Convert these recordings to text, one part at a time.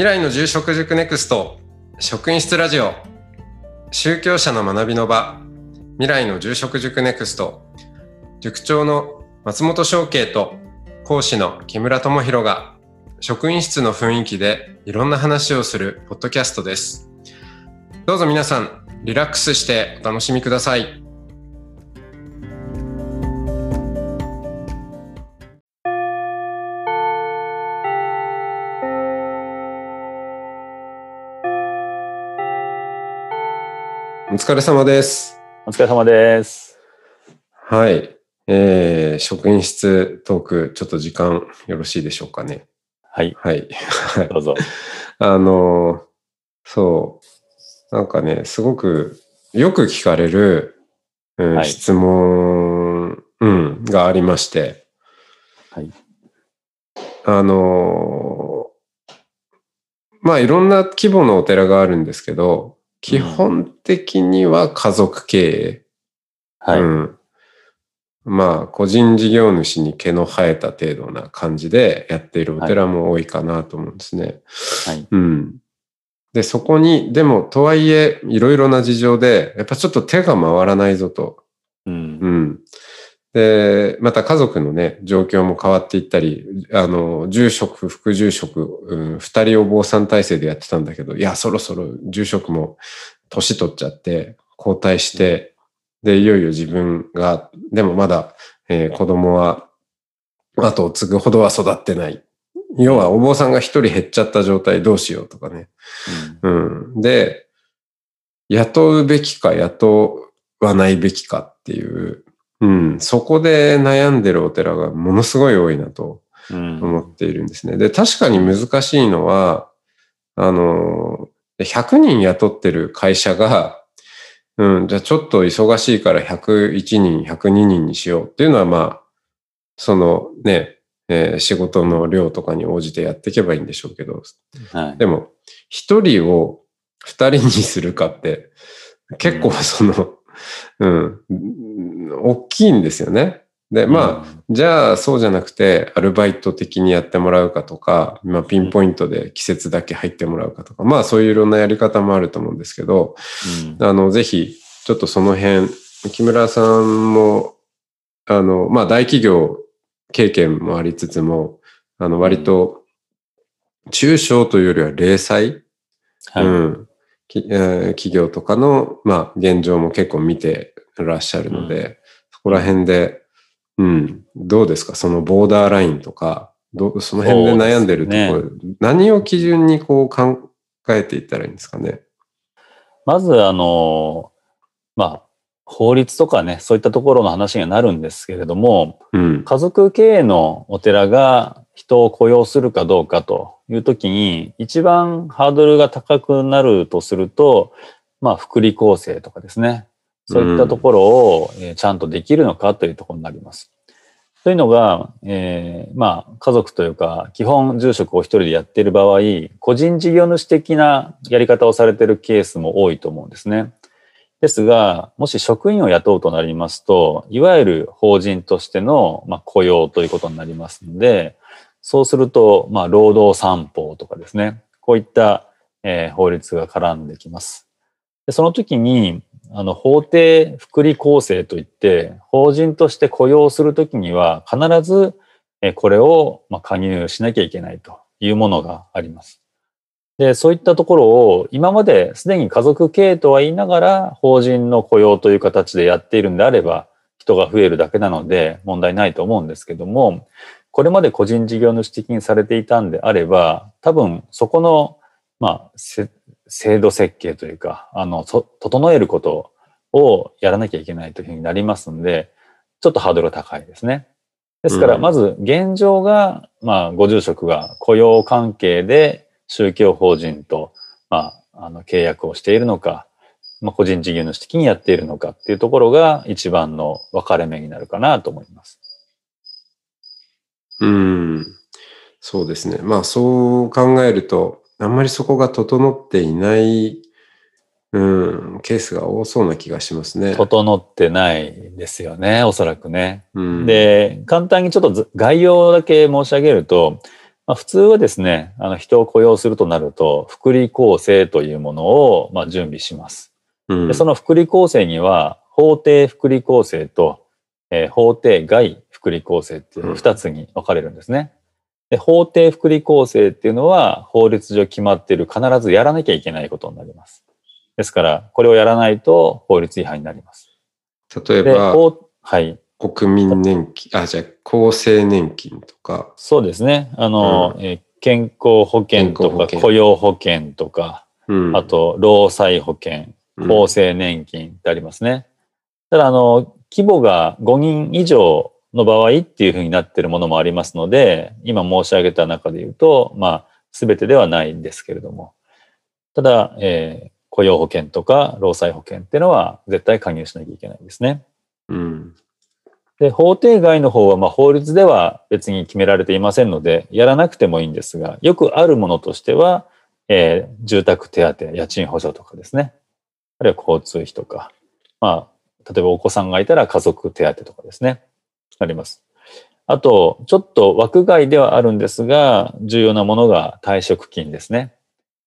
未来の住職塾ネクスト職員室ラジオ。宗教者の学びの場未来の住職塾ネクスト。塾長の松本翔慶と講師の木村智博が職員室の雰囲気でいろんな話をするポッドキャストです。どうぞ皆さんリラックスしてお楽しみください。疲れ様です。お疲れ様です。はい。えー、職員室トーク、ちょっと時間よろしいでしょうかね。はい、はい。どうぞ。あのーそう。なんかね、すごくよく聞かれる、うんはい質問、うん、がありまして。はい。あのーまあいろんな規模のお寺があるんですけど、基本的には家族経営。はい。うん。まあ、個人事業主に毛の生えた程度な感じでやっているお寺も多いかなと思うんですね。はい。うん。で、そこに、でも、とはいえ、いろいろな事情で、やっぱちょっと手が回らないぞと。う。うんん。で、また家族のね、状況も変わっていったり、あの、住職、副住職、うん、二人お坊さん体制でやってたんだけど、いや、そろそろ住職も年取っちゃって、交代して、で、いよいよ自分が、でもまだ、えー子供は後を継ぐほどは育ってない。要はお坊さんが一人減っちゃった状態どうしようとかね。うん。で、雇うべきか雇わないべきかっていう、うん、そこで悩んでるお寺がものすごい多いなとうん。思っているんですね。で、確かに難しいのは、あの、100人雇ってる会社が、うん、じゃあちょっと忙しいから101人、102人にしようっていうのはまあ、そのね、えー仕事の量とかに応じてやっていけばいいんでしょうけど、はい。でも、一人を二人にするかって、結構その、うん、大きいんですよね。で、まあ、じゃあそうじゃなくて、アルバイト的にやってもらうかとか、まあ、ピンポイントで季節だけ入ってもらうかとか、まあ、そういういろんなやり方もあると思うんですけど、うん、あの、ぜひ、ちょっとその辺、木村さんも、あの、まあ、大企業経験もありつつも、あの、割と、中小というよりは零細、はい。うん、企業とかの、まあ、現状も結構見てらっしゃるので、そこら辺で、うん、どうですか？そのボーダーラインとか、どうその辺で悩んでるところ、何を基準にこう考えていったらいいんですかね？まず、あの、まあ、法律とかね、そういったところの話にはなるんですけれども、うん。家族経営のお寺が人を雇用するかどうかというときに、一番ハードルが高くなるとすると、まあ、福利厚生とかですね。そういったところを、えちゃんとできるのかというところになります。というのが、えーまあ、家族というか、基本住職を一人でやっている場合、個人事業主的なやり方をされているケースも多いと思うんですね。ですが、もし職員を雇うとなりますと、いわゆる法人としての、まあ、雇用ということになりますので、そうすると、まあ、労働三法とかですね、こういった、えー法律が絡んできます。でその時に、あの、法定福利厚生といって、法人として雇用するときには、必ず、えーこれを、まあ、加入しなきゃいけないというものがあります。で、そういったところを今まですでに家族経営とは言いながら法人の雇用という形でやっているんであれば人が増えるだけなので問題ないと思うんですけども、これまで個人事業主的にされていたんであれば多分そこの、まあ、せ制度設計というか、あの、と整えることをやらなきゃいけないというふうになりますので、ちょっとハードルが高いですね。ですから、うんまず現状が、まあ、ご住職が雇用関係で宗教法人と、まあ、あの、契約をしているのか、まあ、個人事業主的にやっているのかっていうところが一番の分かれ目になるかなと思います。うん。そうですね。まあそう考えると、あんまりそこが整っていない、うん、ケースが多そうな気がしますね。整ってないですよね、おそらくね。うん、で、簡単にちょっとず概要だけ申し上げると、まあ、普通はですね、あの人を雇用するとなると、福利厚生というものをまあ準備します。うんでその福利厚生には、法定福利厚生と、えー法定外福利厚生っていう二つに分かれるんですね。で法定福利厚生っていうのは法律上決まっている必ずやらなきゃいけないことになります。ですから、これをやらないと法律違反になります。で、例えば、法はい。国民年金、あ、じゃあ、厚生年金とか、そうですね。あの、えー健康保険とか雇用保険とか、うんあと労災保険、うん厚生年金ってありますね。ただ、あの、規模が5人以上の場合っていうふうになっているものもありますので、今申し上げた中で言うと、まあ、すべてではないんですけれども、ただ、えー雇用保険とか労災保険っていうのは絶対加入しなきゃいけないですね。うん。で、法定外の方は、まあ、法律では別に決められていませんので、やらなくてもいいんですが、よくあるものとしては、えー住宅手当、家賃補助とかですね。あるいは交通費とか、まあ、例えばお子さんがいたら家族手当とかですね。あります。あと、ちょっと枠外ではあるんですが、重要なものが退職金ですね。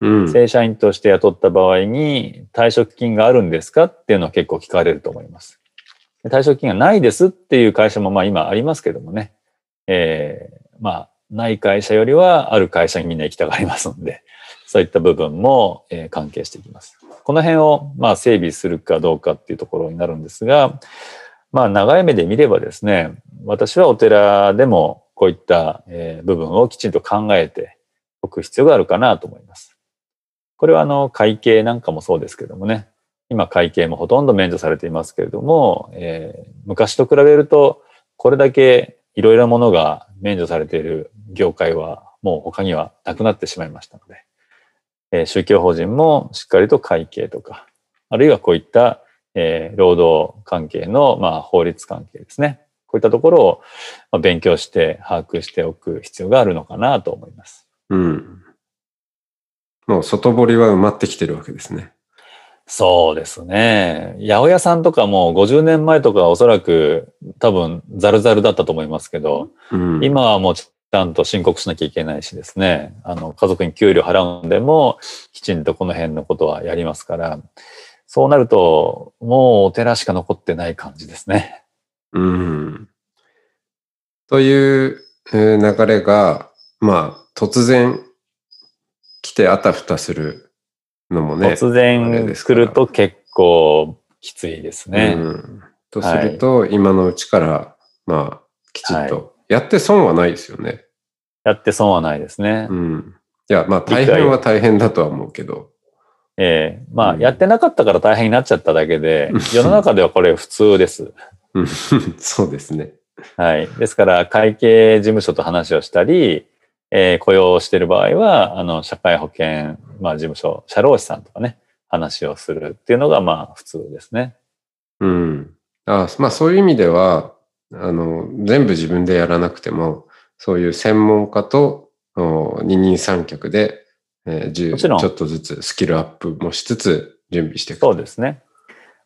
うん。正社員として雇った場合に退職金があるんですかっていうのは結構聞かれると思います。で退職金がないですっていう会社もまあ今ありますけどもね。えーまあ、ない会社よりはある会社にみんな行きたがりますので、そういった部分も、えー関係してきます。この辺をまあ整備するかどうかっていうところになるんですが、まあ長い目で見ればですね、私はお寺でもこういった、部分をきちんと考えておく必要があるかなと思います。これはあの会計なんかもそうですけどもね、今会計もほとんど免除されていますけれども、えー昔と比べるとこれだけいろいろなものが免除されている業界はもう他にはなくなってしまいましたので、えー宗教法人もしっかりと会計とか、あるいはこういった、えー労働関係の、まあ、法律関係ですね。こういったところをまあ勉強して把握しておく必要があるのかなと思います。うん。もう外堀は埋まってきてるわけですね。そうですね。八百屋さんとかも50年前とかはおそらく多分ザルザルだったと思いますけど、うん。今はもうちゃんと申告しなきゃいけないしですね、あの家族に給料払うんでもきちんとこの辺のことはやりますから、そうなるともうお寺しか残ってない感じですね。うん。というえー流れが、まあ、突然来てあたふたするのもね。突然来ると結構きついですね。うん。とすると、今のうちから、まあ、きちっはと、やって損はないですよね。やって損はないですね。うん。いや、まあ、大変は大変だとは思うけど。ええまあ、うんやってなかったから大変になっちゃっただけで、世の中ではこれ普通です。うん そうですね。はい。ですから、会計事務所と話をしたり、えー雇用している場合は、あの、社会保険、まあ、事務所、社労士さんとかね、話をするっていうのが、まあ、普通ですね。うん。あまあ、そういう意味では、あの、全部自分でやらなくても、そういう専門家とお二人三脚で、えーもちろんちょっとずつスキルアップもしつつ準備していく。そうですね。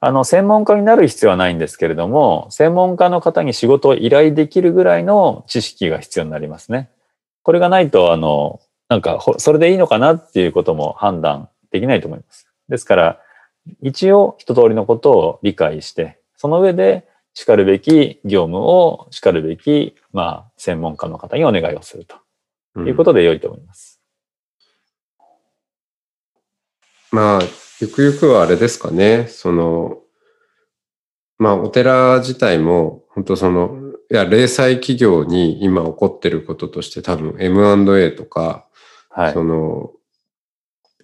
あの、専門家になる必要はないんですけれども、専門家の方に仕事を依頼できるぐらいの知識が必要になりますね。これがないと、あの、なんか、ほそれでいいのかなっていうことも判断できないと思います。ですから、一応一通りのことを理解して、その上で、しかるべき業務を、しかるべき、まあ、専門家の方にお願いをするとうんいうことで良いと思います。まあ、ゆくゆくはあれですかね、その、まあ、お寺自体も、本当その、いや、零細企業に今起こってることとして多分 M&A とか、はいそ。の、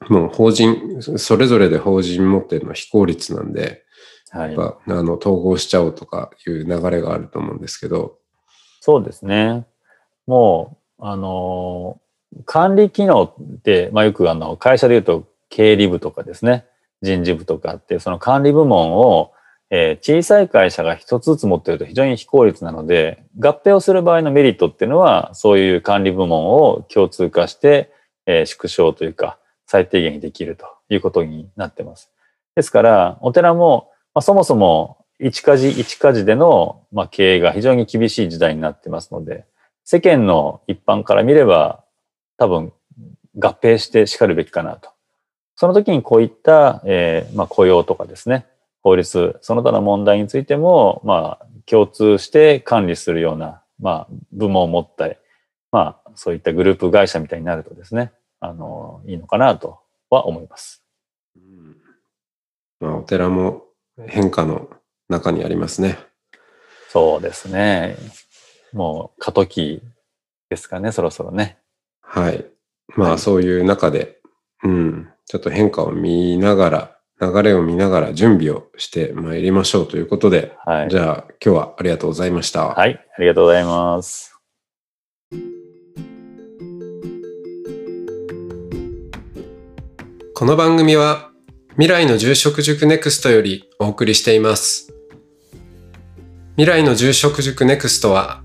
もう法人、それぞれで法人持ってるのは非効率なんで、はいやっ。ぱあの統合しちゃおうとかいう流れがあると思うんですけど、そうですね。もう、あの、管理機能って、まあ、よくあの、会社で言うと経理部とかですね、人事部とかってその管理部門を、えー小さい会社が一つずつ持ってると非常に非効率なので、合併をする場合のメリットっていうのは、そういう管理部門を共通化して、えー縮小というか、最低限にできるということになってます。ですから、お寺も、まあ、そもそも一家事一家事での、まあ、経営が非常に厳しい時代になってますので、世間の一般から見れば、多分合併して叱るべきかなと。その時にこういった、えー、まあ、雇用とかですね、法律、その他の問題についても、まあ、共通して管理するような、まあ、部門を持った、まあ、そういったグループ会社みたいになるとですね、あの、いいのかなとは思います。うん、まあ、お寺も変化の中にありますね。そうですね。もう過渡期ですかね、そろそろね。はい。まあ、はい、そういう中で、うん、ちょっと変化を見ながら、流れを見ながら準備をしてまいりましょうということで、はい、じゃあ今日はありがとうございました。はい、ありがとうございます。この番組は未来の住職塾ネクストよりお送りしています。未来の住職塾ネクストは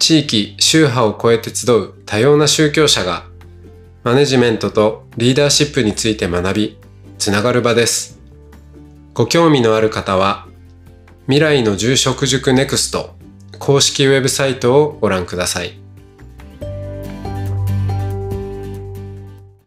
地域、宗派を超えて集う多様な宗教者がマネジメントとリーダーシップについて学び、つながる場です。ご興味のある方は未来の住職塾ネクスト公式ウェブサイトをご覧ください。